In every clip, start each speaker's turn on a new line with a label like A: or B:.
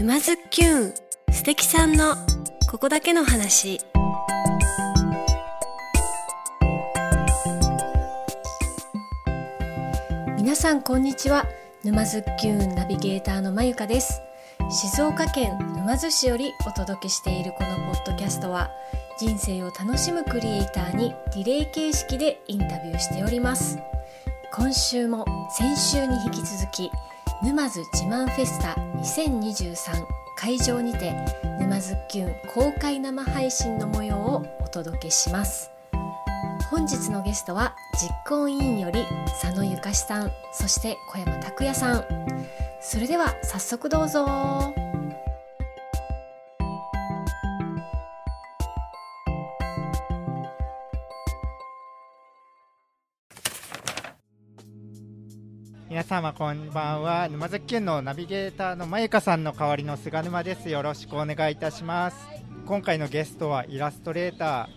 A: 沼津きゅん素敵さんのここだけの話。皆さんこんにちは。沼津きゅんナビゲーターのまゆかです。静岡県沼津市よりお届けしているこのポッドキャストは人生を楽しむクリエイターにリレー形式でインタビューしております。今週も先週に引き続き沼津自慢フェスタ2023会場にて沼津キュン公開生配信の模様をお届けします。本日のゲストは実行委員より佐野ゆかしさんそして小山拓也さん。それでは早速どうぞ。
B: 様こんばんは沼津県のナビゲーターのまゆかさんの代わりの菅沼ですよろしくお願いいたします今回のゲストはイラストレータ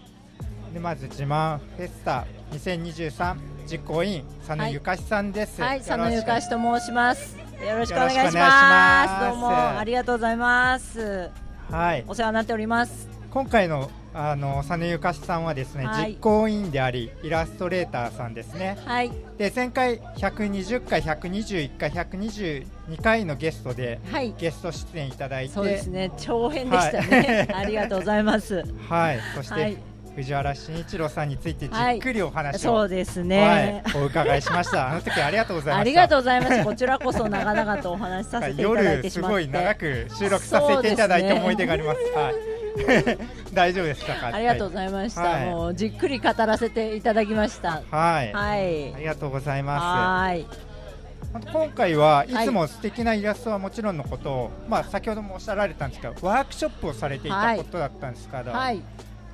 B: ー沼津自慢フェスタ2023実行委員佐野ゆかしさんです、
C: はい、佐野ゆかしと申します。よろしくお願いし。ますどうもありがとうございます。
B: はい
C: お世話になっております。
B: 今回のあの佐野ゆかしさんはですね、
C: はい
B: 実行委員でありイラストレーターさんですね
C: はい、
B: で前回120回121回122回のゲストで
C: はい、
B: ゲスト出演いただいて
C: そうですね。長編でしたね。
B: はい
C: ありがとうございます。
B: はい、そして、
C: はい、
B: 藤原慎一郎さんについてじっくりお話を、
C: そうですね。
B: はい、お伺いしました。あの時ありがとうございました。
C: ありがとうございます。こちらこそ長々とお話しさせていただい
B: 夜す
C: てしまって。
B: ごい長く収録させていただいて思い出があります。はい。大丈夫でしたか。
C: ありがとうございました。
B: はい
C: もうじっくり語らせていただきました。
B: はい。
C: はい
B: あ。りがとうございま
C: はい。
B: す。あと今回はいつも素敵なイラストはもちろんのことを、まあ先ほどもおっしゃられたんですけど、ワークショップをされていたことだったんですから、
C: はい。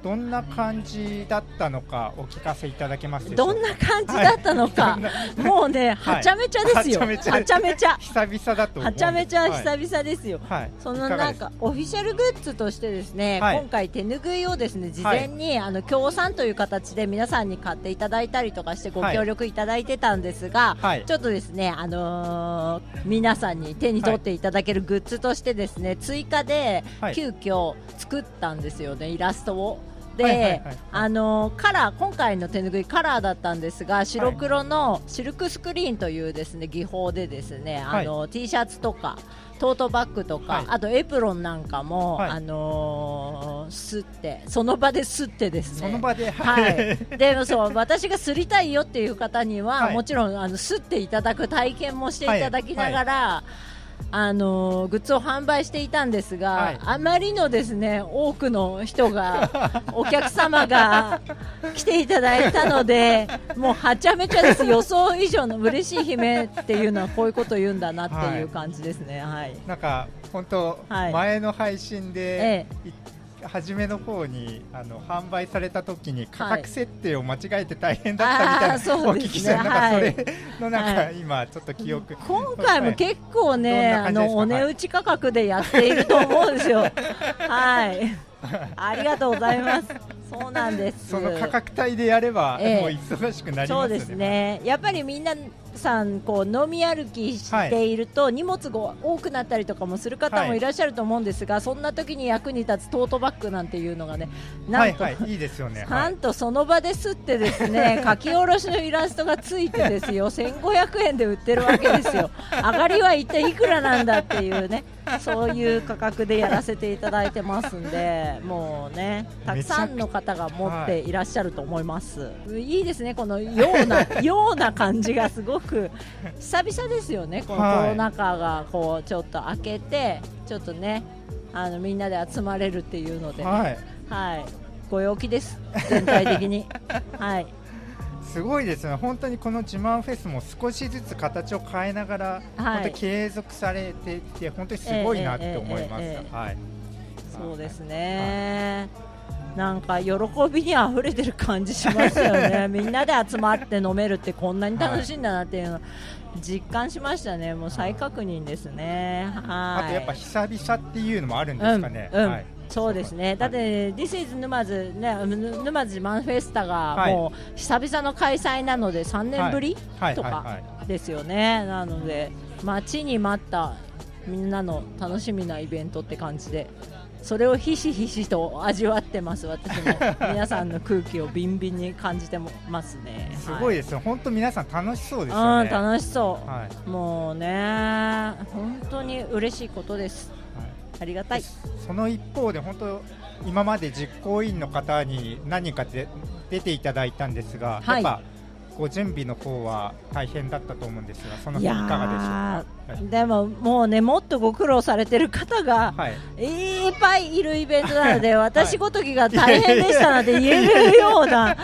B: どんな感じだったのかお聞かせいただけます。
C: どんな感じだったのか、もうね、はちゃめちゃですよ、
B: はちゃめちゃ。
C: はちゃめちゃ、
B: 久々だと
C: はちゃめちゃ
B: はい。
C: 久々ですよ。
B: はい、
C: そのなんかオフィシャルグッズとしてですね、
B: はい。
C: 今回手ぬぐいをですね事前に、あの協賛という形で皆さんに買っていただいたりとかしてご協力いただいてたんですが、
B: はい。
C: ちょっとですねあのー皆さんに手に取っていただけるグッズとしてですね、追加で
B: はい。
C: 急遽作ったんですよねイラストを。で、あのーカラー今回の手ぬぐいカラーだったんですが白黒のシルクスクリーンというですね技法でですね、
B: はい。
C: あの T シャツとかトートバッグとか、
B: はい。
C: あとエプロンなんかも、
B: はい。
C: あのー、すってその場ですってですね。
B: その場で、
C: はい、でもそう私がすりたいよっていう方には、
B: はい。
C: もちろんあのすっていただく体験もしていただきながら、あのグッズを販売していたんですが、
B: はい。
C: あまりのですね多くの人が お客様が来ていただいたので もうはちゃめちゃです。予想以上の嬉しい悲鳴っていうのはこういうことを言うんだなっていう感じですね。はい、
B: なんか本当、
C: はい。
B: 前の配信で、
C: え。
B: い初めの方にあの販売された時に価格設定を間違えて大変だったみたいな、
C: あーそう
B: お聞きしたなんかそ
C: はい
B: れのなんか、
C: はい
B: 今ちょっと記憶、
C: 今回も結構ね、あのお値打ち価格でやっていると思うんですよ。はい。ありがとうございます。そうなんです。
B: その価格帯でやれば、
C: ええ
B: もう忙しくなりますよね。
C: そうですね。やっぱりみんなさんこう飲み歩きしていると、荷物が多くなったりとかもする方もいらっしゃると思うんですが、そんな時に役に立つトートバッグなんていうのがね、なんと、
B: はいはいいいですよね。
C: なんとその場ですってですね 書き下ろしのイラストがついてですよ。1500円で売ってるわけですよ。上がりは一体いくらなんだっていうねそういう価格でやらせていただいてますんでもうねたくさんの方が持っていらっしゃると思います、い、いですねこのようなような感じがすごく久々ですよねこのコロナ禍がこうちょっと開けてちょっとねあのみんなで集まれるっていうので、
B: はい。
C: はい、ご陽気です、全体的に。はい、
B: すごいですね、本当にこの自慢フェスも少しずつ形を変えながら、
C: はい
B: 本当に継続されていて、本当にすごいなって思います。はい、
C: そうですね。なんか喜びに溢れてる感じしますよね。みんなで集まって飲めるってこんなに楽しいんだなっていうの、実感しましたね。もう再確認ですね。はい。
B: あとやっぱ久々っていうのもあるんですかね。
C: うんうん
B: はい、
C: そうですね、だって、This is 沼津、ね、ぬ沼津マンフェスタが
B: はい
C: もう久々の開催なので、3年ぶり
B: はい
C: とかですよね、なので、待ちに待ったみんなの楽しみなイベントって感じでそれをひしひしと味わってます。私も皆さんの空気をビンビンに感じてますね。
B: すごいですよ、本当皆さん楽しそうですよね。
C: うん楽しそう、
B: はい。
C: もうね本当に嬉しいことです。
B: はい。
C: ありがたい。
B: その一方で本当今まで実行委員の方に何人かで出ていただいたんですが、
C: はい。
B: やっぱご準備の方は大変だったと思うんですがその
C: い
B: かがでしょう
C: や
B: か？
C: ー でももうねもっとご苦労されてる方が
B: はい、
C: いっぱいいるイベントなので、私ごときが大変でしたなんて言えるような、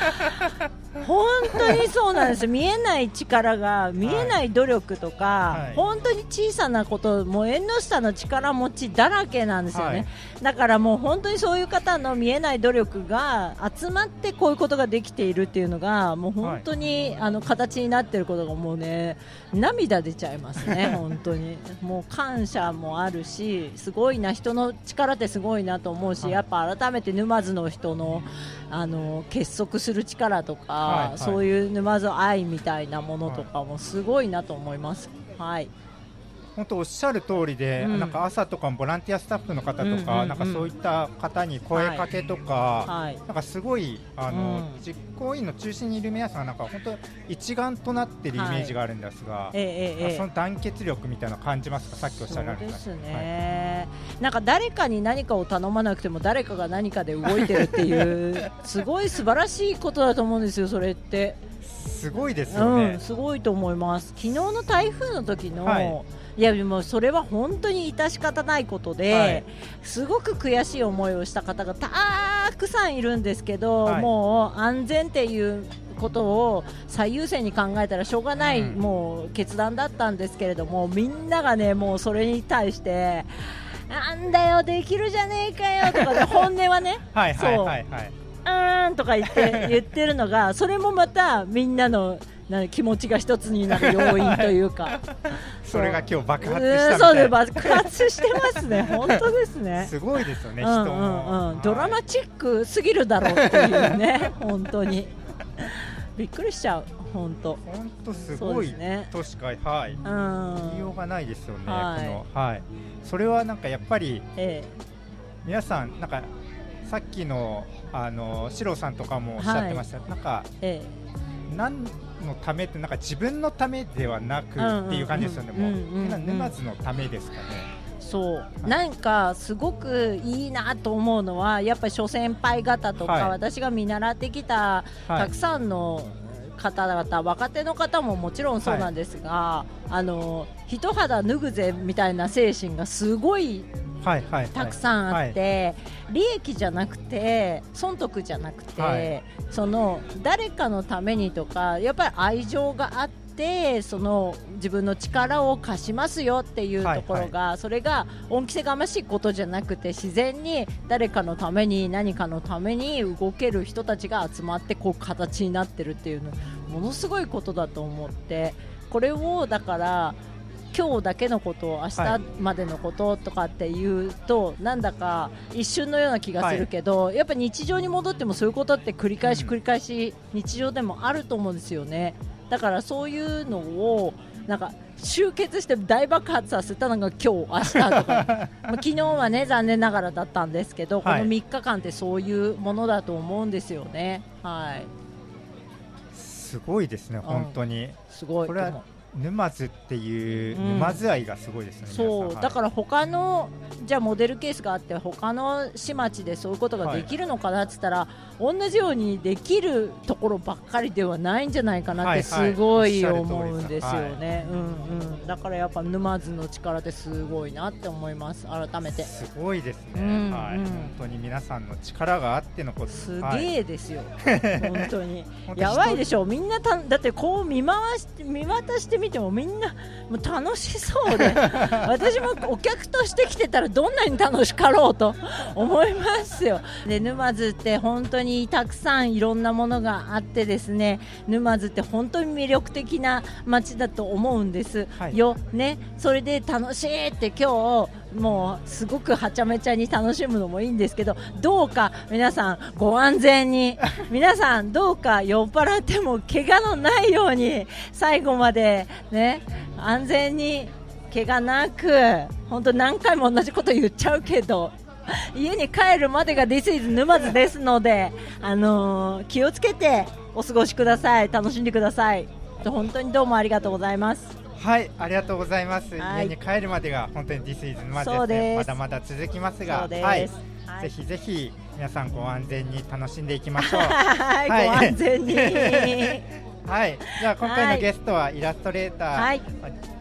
C: 本当にそうなんです、見えない力が、見えない努力とか、
B: はい。
C: 本当に小さなこと、もう縁の下の力持ちだらけなんですよね、
B: はい。
C: だからもう本当にそういう方の見えない努力が集まってこういうことができているっていうのが、もう本当に、あの形になっていることがもうね、涙出ちゃいますね、本当に。もう感謝もあるし、すごいな、人の力ってすごいなと思うし、
B: はい
C: やっぱ改めて沼津の人のあの結束する力とか、
B: はいはい
C: そういう沼津愛みたいなものとかもすごいなと思います。はい、
B: 本当おっしゃる通りで、
C: うん。
B: なんか朝とかもボランティアスタッフの方とか、なんかそういった方に声かけとか、
C: はい、
B: なんかすごいあの、
C: うん。
B: 実行委員の中心にいる皆さんがなんか本当一丸となってるイメージがあるんですが、
C: ええええええ。
B: その団結力みたいなの感じますか？さっきおっしゃられた。
C: ですね、なんか誰かに何かを頼まなくても誰かが何かで動いてるっていうすごい素晴らしいことだと思うんですよ、それって、
B: すごいですよ
C: うん、
B: ね。
C: すごいと思います、昨日の台風の時の、
B: はい
C: い、やでもそれは本当に致し方ないことで、
B: はい。
C: すごく悔しい思いをした方がたくさんいるんですけど、
B: はい。
C: もう安全っていうことを最優先に考えたらしょうがない、
B: うん。
C: もう決断だったんですけれどもみんながねもうそれに対してなんだよできるじゃねえかよとかで 本音はね
B: はいはい
C: そう
B: はい。はい。
C: うーんとか言って言ってるのがそれもまたみんなのな気持ちが一つになる要因というか。
B: それが今日爆発
C: う
B: した
C: そうで。爆発してますね。本当ですね。
B: すごいですよね、人
C: うんうん。
B: も。
C: うん、ドラマ
B: はい
C: チックすぎるだろうっていうね 本当に。びっくりしちゃう本当。
B: 本当すごい
C: ね。
B: としか、はい、
C: うん。
B: 言いようがないですよね、
C: はい。
B: このはい、それはなんかやっぱり
C: え
B: 皆さん、なんかさっきのあのシロさんとかもおっしゃってました、なんか
C: ええ。
B: 何のためってなんか自分のためではなくっていう感じですよね、もう。沼津のためですかね。
C: えそう。なんかすごくいいなと思うのはやっぱり諸先輩方とか、
B: はい。
C: 私が見習ってきた
B: はい。
C: たくさんの方々、若手の方ももちろんそうなんですが、あの一肌脱ぐぜみたいな精神がすごい
B: はいはいはい
C: たくさんあって、利益じゃなくて損得じゃなくて、
B: はい。
C: その誰かのためにとかやっぱり愛情があってその自分の力を貸しますよっていうところが、それが恩着せがましいことじゃなくて自然に誰かのために何かのために動ける人たちが集まってこう形になってるっていうのものすごいことだと思ってこれをだから今日だけのことを明日までのこととかっていうと、なんだか一瞬のような気がするけど、やっぱ日常に戻ってもそういうことって繰り返し
B: うん
C: 繰り返し日常でもあると思うんですよね。だからそういうのをなんか集結して大爆発させたのが今日明日とか。まあ昨日はね残念ながらだったんですけど、
B: はい。
C: この3日間ってそういうものだと思うんですよね。はい、
B: すごいですね、本当に。
C: すごい
B: 沼津っていう
C: うん。
B: 沼津愛がすごいですね。
C: そう。だからら他のじゃあモデルケースがあって他の市町でそういうことができるのかなって言ったら、同じようにできるところばっかりではないんじゃないかなってすごい
B: はい。はい
C: 思うんですよね、うんうん、だからやっぱ沼津の力ってすごいなって思います。改めて。
B: すごいですね、
C: うん
B: はい、
C: うん
B: 本当に皆さんの力があってのこと。
C: す
B: はい。
C: げえですよ、本当に。
B: 本当
C: やばいで
B: 人
C: しょ。みんなただってこう見回して見渡してみてもみんなもう楽しそうで 私もお客として来てたらどんなに楽しかろうと思いますよ。で沼津って本当にたくさんいろんなものがあってですね沼津って本当に魅力的な街だと思うんです、
B: はい。
C: よね。それで楽しいって今日もうすごくはちゃめちゃに楽しむのもいいんですけどどうか皆さんご安全に。皆さんどうか酔っ払っても怪我のないように最後までね安全に怪我なく本当何回も同じこと言っちゃうけど 家に帰るまでが This is 沼津ですので、あの気をつけてお過ごしください。楽しんでください。本当にどうもありがとうございます。
B: はい、ありがとうございます。
C: はい。
B: 家に帰るまでが本当に This is 沼津
C: そう
B: です。ね。まだまだ続きますが、
C: す、
B: はい、
C: はい。
B: ぜひぜひ皆さんご安全に楽しんでいきましょう。
C: はい、
B: はい
C: ご安全に。
B: はい、じゃあ今回
C: はい。
B: のゲストはイラストレーター、
C: はい。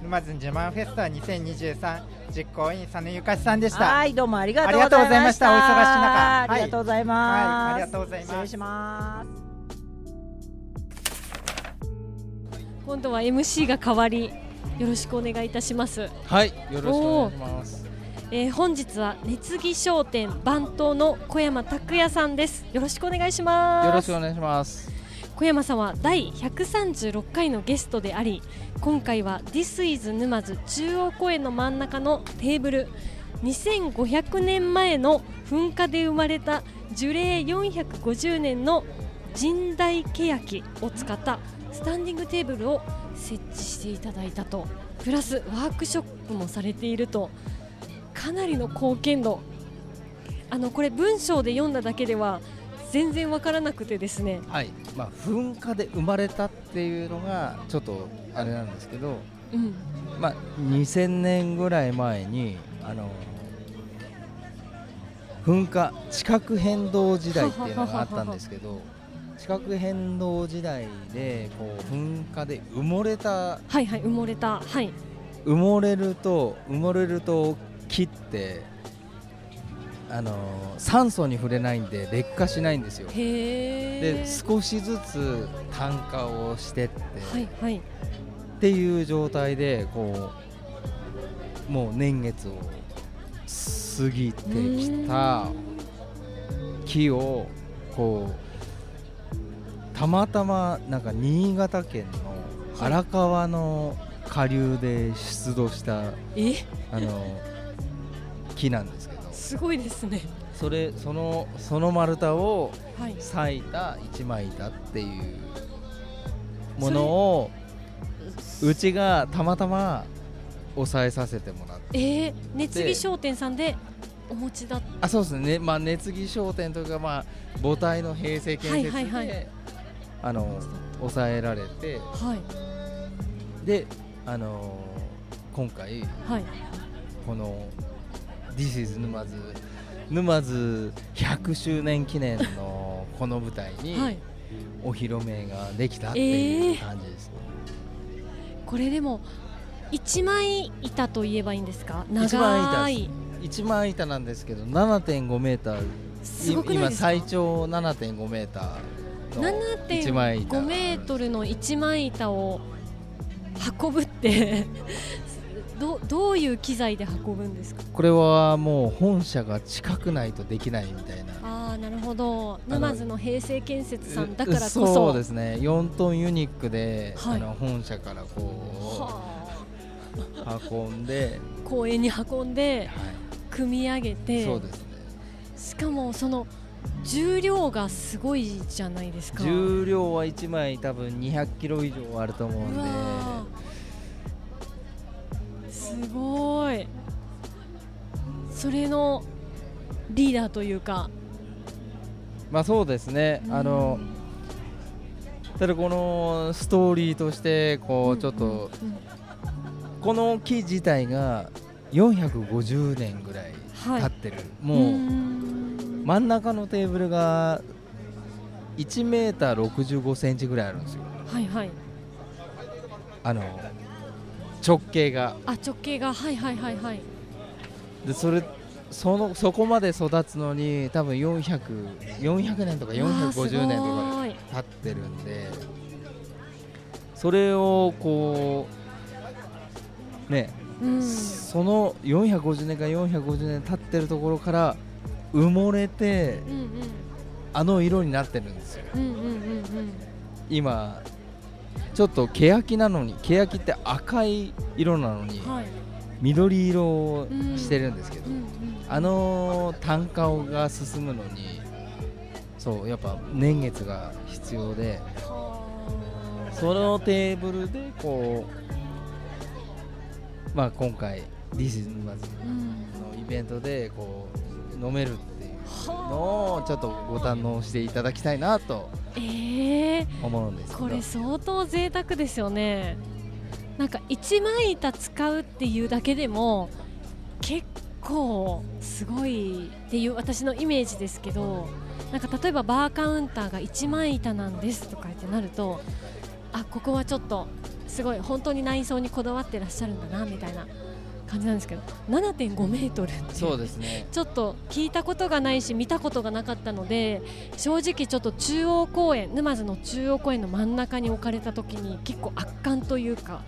B: 沼津自慢フェスタ2023実行委員佐野ゆかしさんでした。
C: はいどうもありがとう
B: ありがとうございまし
C: た。
B: お忙しい中。
C: ありがとうございます、
B: はいありがとうございます。
C: 失礼します。
A: 今度は MC が変わりよろしくお願いいたします、
D: はい、よろしくお願いします。
A: えー本日は熱木商店番頭の小山拓也さんですよろしくお願いします
D: よろしくお願いします。
A: 小山さんは第136回のゲストであり今回は This is 沼津中央公園の真ん中のテーブル2500年前の噴火で生まれた樹齢450年の神代ケヤキを使ったスタンディングテーブルを設置していただいたと。プラスワークショップもされていると。かなりの貢献度。あのこれ文章で読んだだけでは全然わからなくてですね。
D: はい、まあ噴火で生まれたっていうのがちょっとあれなんですけど、
A: うん。
D: まあ2000年ぐらい前にあの噴火地殻変動時代っていうのがあったんですけど。地殻変動時代でこう噴火で埋もれた
A: はいはい埋もれた。はい。
D: 埋もれると埋もれると木ってあの酸素に触れないんで劣化しないんですよ。で少しずつ炭化をしてって、
A: はいはい。
D: っていう状態でこうもう年月を過ぎてきた木をこうたまたまなんか新潟県の荒川の下流で出土した
A: え？
D: あの木なんですけど。
A: すごいですね。
D: それそのその丸太を
A: はい。
D: た一枚板っていうものをうちがたまたま抑えさせてもらって。
A: えー、熱木商店さんでお持ちだ
D: あそうですね、まあ、熱木商店というか、まあ、母体の平成建設で、
A: はいはいはい
D: あの抑えられて
A: はい。
D: で、あの今回
A: はい。
D: この「This is 沼津」沼津100周年記念の この舞台に
A: はい。
D: お披露目ができたって
A: えー
D: いう感じですね、
A: これでも一枚板と言えばいいんですか？
D: 一枚
A: 長い。
D: 一枚板なんですけど7.5メーター。
A: すごくない
D: 今最長7.5メーター
A: 7.5メートルの一枚板を運ぶって どどういう機材で運ぶんですか？
D: これはもう本社が近くないとできないみたいな。
A: ああなるほど。
D: の
A: 沼津の平成建設さんだからこそ。
D: そうですね。4トンユニックで、
A: はい。
D: あの本社からこ
A: は
D: う運んで、
A: あ公園に運んで
D: は
A: 組み上げ
D: い、
A: て。
D: そうですね。
A: しかもその重量がすごいじゃないですか。
D: 重量は1枚多分200キロ以上あると思うんで。
A: すごい。それのリーダーというか。
D: まあそうですね、あのただこのストーリーとしてこうちょっと、
A: うんうん
D: この木自体が450年ぐらい
A: はい。
D: 経ってる、
A: う
D: もう、
A: ん
D: 真ん中のテーブルが1メーター65センチぐらいあるんですよ。
A: はいはい。
D: あの直径が。
A: あ直径が。はいはいはいはい。
D: でそれそのそこまで育つのに多分400 400年とか450年とか経ってるんで。それをこうね、
A: うん。
D: その450年か450年経ってるところから埋もれて
A: うん
D: あの色になってるんですよ。
A: うんうんうんうん。
D: 今ちょっと欅なのに欅って赤い色なのに
A: うんはい。
D: 緑色をしてるんですけど、
A: うんうん
D: あの単価が進むのにそうやっぱ年月が必要で
A: は
D: そのテーブルでこまあ、今回 This is 沼津
A: うん。
D: のイベントでこう飲めるっていう
A: は
D: のをちょっとご堪能していただきたいなと思うんですけど。
A: これ相当贅沢ですよね。なんか一枚板使うっていうだけでも結構すごいっていう私のイメージですけどなんか例えばバーカウンターが一枚板なんですとかってなるとあここはちょっとすごい本当に内装にこだわってらっしゃるんだなみたいな感じなんですけど7.5メートルって
D: そうですね。
A: ちょっと聞いたことがないし見たことがなかったので正直ちょっと中央公園沼津の中央公園の真ん中に置かれた時に結構圧巻というか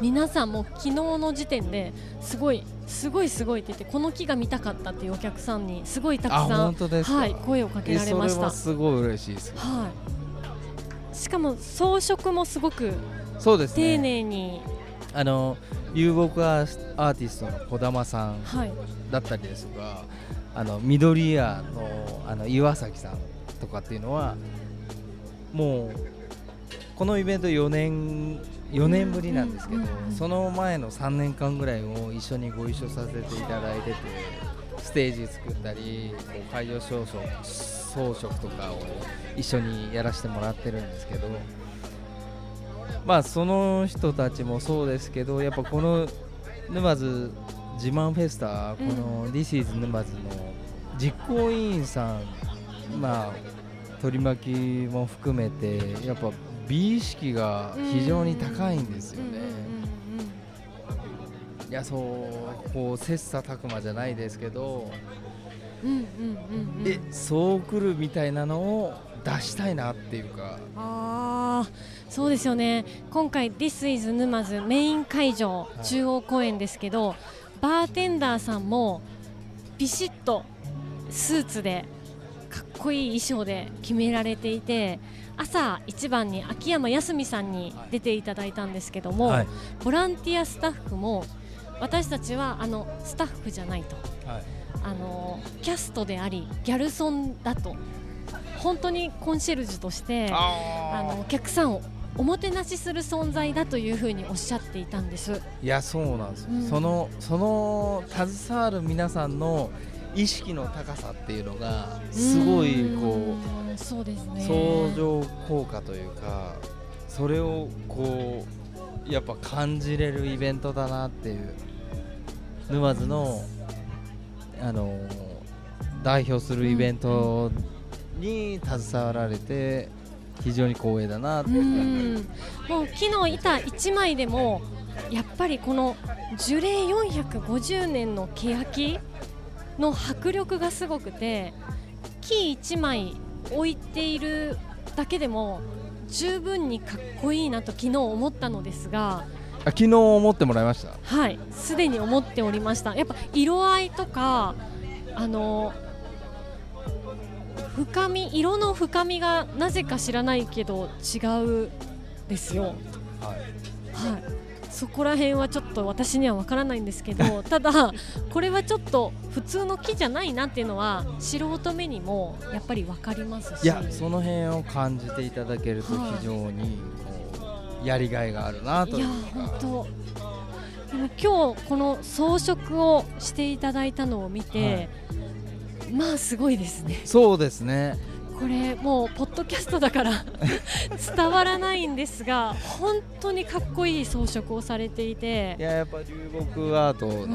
A: 皆さんも昨日の時点ですごいすごいすごいって言ってこの木が見たかったっていうお客さんにすごいたく
D: あ
A: さんはい、声をかけ
D: え
A: られました。
D: それは。すごい嬉しいです。
A: はい、しかも装飾もすごく
D: そうです
A: 丁
D: ね
A: 寧に、
D: あの遊牧アーティストの児玉さん
A: はい、
D: だったりですとかあの緑屋のあの岩崎さんとかっていうのはもうこのイベント4年4年ぶりなんですけど、その前の3年間ぐらいを一緒にご一緒させていただいててステージ作ったり会場装飾装飾とかを一緒にやらせてもらってるんですけどまあその人たちもそうですけどやっぱこの沼津自慢フェスタこの This is 沼津の実行委員さんまあ取り巻きも含めてやっぱ美意識が非常に高いんですよね。いやそうこう切磋琢磨じゃないですけど、えそう来るみたいなのを出したいなっていうか
A: あーそうですよね。今回 This is 沼津メイン会場、
D: い。
A: 中央公園ですけどバーテンダーさんもビシッとスーツでかっこいい衣装で決められていて朝一番に秋山康美さんに出ていただいたんですけども、
D: はい。
A: ボランティアスタッフも私たちはあのスタッフじゃないと。あのキャストでありギャルソンだと本当にコンシェルジュとしてあのお客さんをおもてなしする存在だというふうにおっしゃっていたんです。
D: いやそうなんですよ、
A: うん。
D: そのその携わる皆さんの意識の高さっていうのがすごいこ
A: うんそうです
D: う
A: ね。
D: 相乗効果というかそれをこうやっぱ感じれるイベントだなっていう沼津のあの代表するイベントに携わられて非常に光栄だなって。
A: うん。もう木の板1枚でもやっぱりこの樹齢450年の欅の迫力がすごくて木1枚置いているだけでも十分にかっこいいなと昨日思ったのですが
D: あ昨日思ってもらいました？
A: はいすでに思っておりました。やっぱ色合いとかあの深み色の深みがなぜか知らないけど違うですよ。
D: はい。
A: はい。そこら辺はちょっと私には分からないんですけど ただこれはちょっと普通の木じゃないなっていうのは素人目にもやっぱり分かりますし。
D: いやその辺を感じていただけると
A: はい。
D: 非常にこうやりがいがあるなと
A: いや
D: いうか
A: 本当。でも今日この装飾をしていただいたのを見て、まあすごいですね。
D: そうですね。
A: これもうポッドキャストだから 伝わらないんですが本当にかっこいい装飾をされてい
D: い
A: て
D: ややっぱ流木アートの
A: う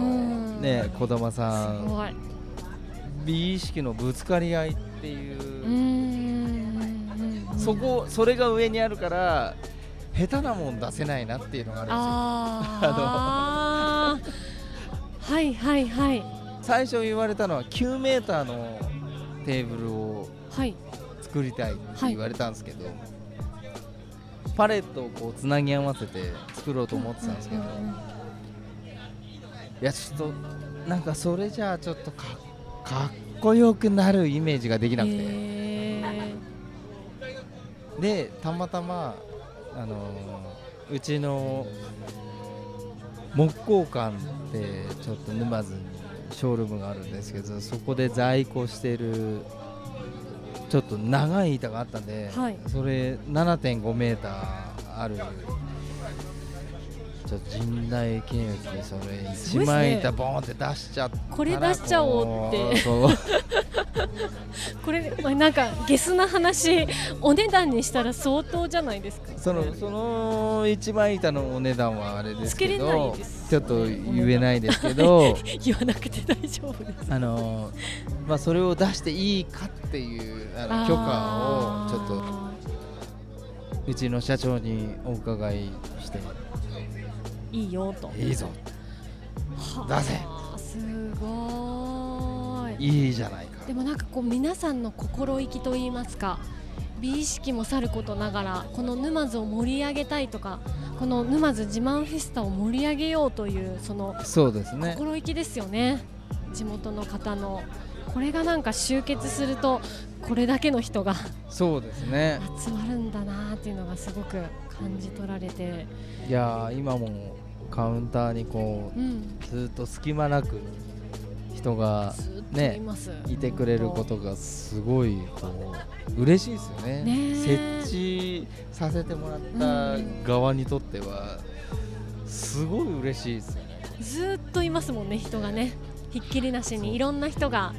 A: ん。
D: ね児玉
A: す
D: さん。
A: ごい。
D: 美意識のぶつかり合いっていう。そこそれが上にあるから下手なもん出せないなっていうのがあるんですよ。
A: あー。はいはいはい
D: 最初言われたのは9メーターのテーブルを
A: はい。
D: 作りたいって言われたんですけど、パレットをこうつなぎ合わせて作ろうと思ってたんですけど、いやちょっとなんかそれじゃあちょっとかかっこよくなるイメージができなくて、
A: へ
D: でたまたまあのーうちの木工館ってちょっと沼津にショールームがあるんですけどそこで在庫してるちょっと長い板があったんで、
A: はい。
D: それ7.5メーターあるちょっと陣内建設にそれ
A: すごいっすね
D: 一枚板ボーンって出しちゃったら
A: これ出しちゃおうって
D: こ
A: れ、まあ、なんかゲスな話お値段にしたら相当じゃないですか。
D: そのその一枚板のお値段はあれですけどちょっと言えないですけど
A: 言わなくて大丈夫です。
D: あのまあそれを出していいかっていうあの許可をちょっとうちの社長にお伺いして。
A: といいよと。
D: いいぞ。
A: は
D: 出せ。
A: あすごーい
D: いいじゃないか。
A: でもなんかこう皆さんの心意気といいますか美意識もさることながらこの沼津を盛り上げたいとかこの沼津自慢フェスタを盛り上げようというその
D: そうですね。
A: 心意気ですよね。地元の方の。これがなんか集結するとこれだけの人が
D: そうですね。
A: 集まるんだなっていうのがすごく感じ取られて、
D: いやー今もカウンターにこ
A: うん、
D: うずっと隙間なく人がね
A: います、
D: いてくれることがすごいこう嬉しいですよね。
A: ねえ。
D: 設置させてもらった側にとってはすごい嬉しいですよね。
A: ずっといますもんね人がね。ひっきりなしに。いろんな人が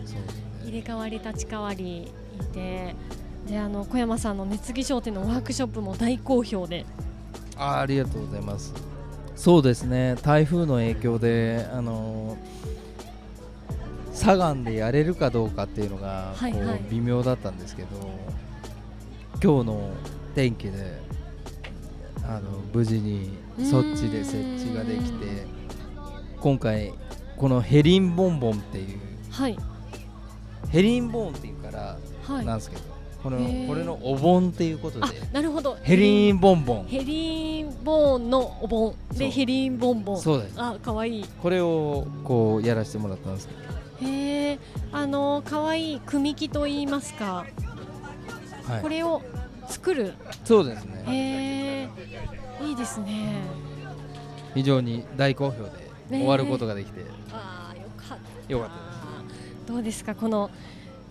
A: 入れ替わり立ち替わりいて。であの小山さんの熱木商店のワークショップも大好評で。
D: あーありがとうございます。そうですね。台風の影響であのー左岸でやれるかどうかっていうのがこ
A: はいはい。う
D: 微妙だったんですけど、今日の天気であの無事にそっちで設置ができて今回このヘリンボンボンっていう
A: はい。
D: ヘリンボンっていうから
A: はい。
D: なんですけど、このこれのお盆っていうことで
A: あなるほど。
D: ヘリンボンボン。
A: ヘリンボーンのお盆。でヘリンボンボン。
D: そうです。
A: あ可愛い。
D: これをこうやらせてもらったんですけど
A: へえあの可愛い組木と言いますか、
D: はい。
A: これを作る。
D: そうですね。
A: へえいいですね。
D: 非常に大好評で
A: ね。
D: 終わることができて。
A: ああよかった。
D: よかった
A: どうですか？この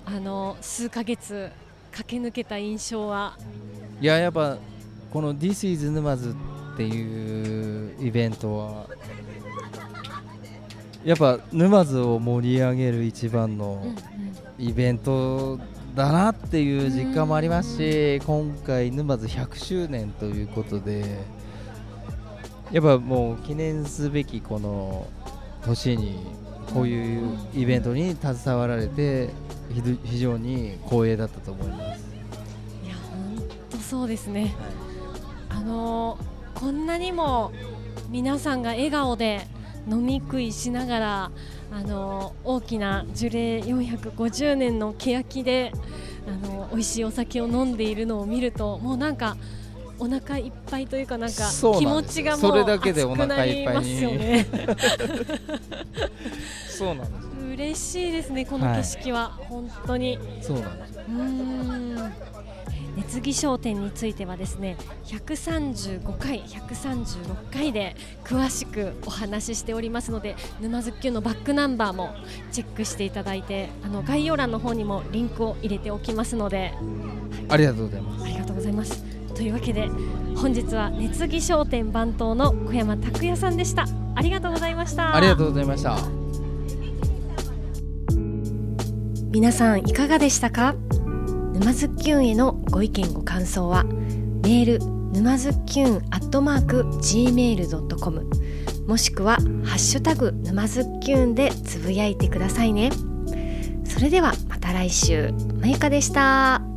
A: あの数ヶ月駆け抜けた印象は？い
D: ややっぱこの「This is 沼津」っていうイベントはやっぱ沼津を盛り上げる一番のイベントだなっていう実感もありますし今回沼津100周年ということでやっぱもう記念すべきこの年にこういうイベントに携わられて非常に光栄だったと思います。
A: いや本当そうですね。あのーこんなにも皆さんが笑顔で飲み食いしながらあのー大きな樹齢450年の欅であのー美味しいお酒を飲んでいるのを見るともうなんかお腹いっぱいというかなんか気持ちがもう
D: それだけでお
A: 熱くな
D: 腹いっぱいに。
A: りますよね
D: そうなんです
A: 嬉しいですねこの景色は、本当に。
D: そうなんです
A: うーん熱木商店についてはですね135回136回で詳しくお話ししておりますので沼津っきゅうのバックナンバーもチェックしていただいてあの概要欄の方にもリンクを入れておきますので
D: ありがとうございます。
A: ありがとうございます。というわけで本日は熱木商店番頭の小山拓也さんでした。ありがとうございました。
D: ありがとうございました。
A: 皆さんいかがでしたか？沼津きゅんへのご意見ご感想はメール沼津きゅんアットマーク gmail.com もしくはハッシュタグ沼津きゅんでつぶやいてくださいねそれではまた来週まゆかでした。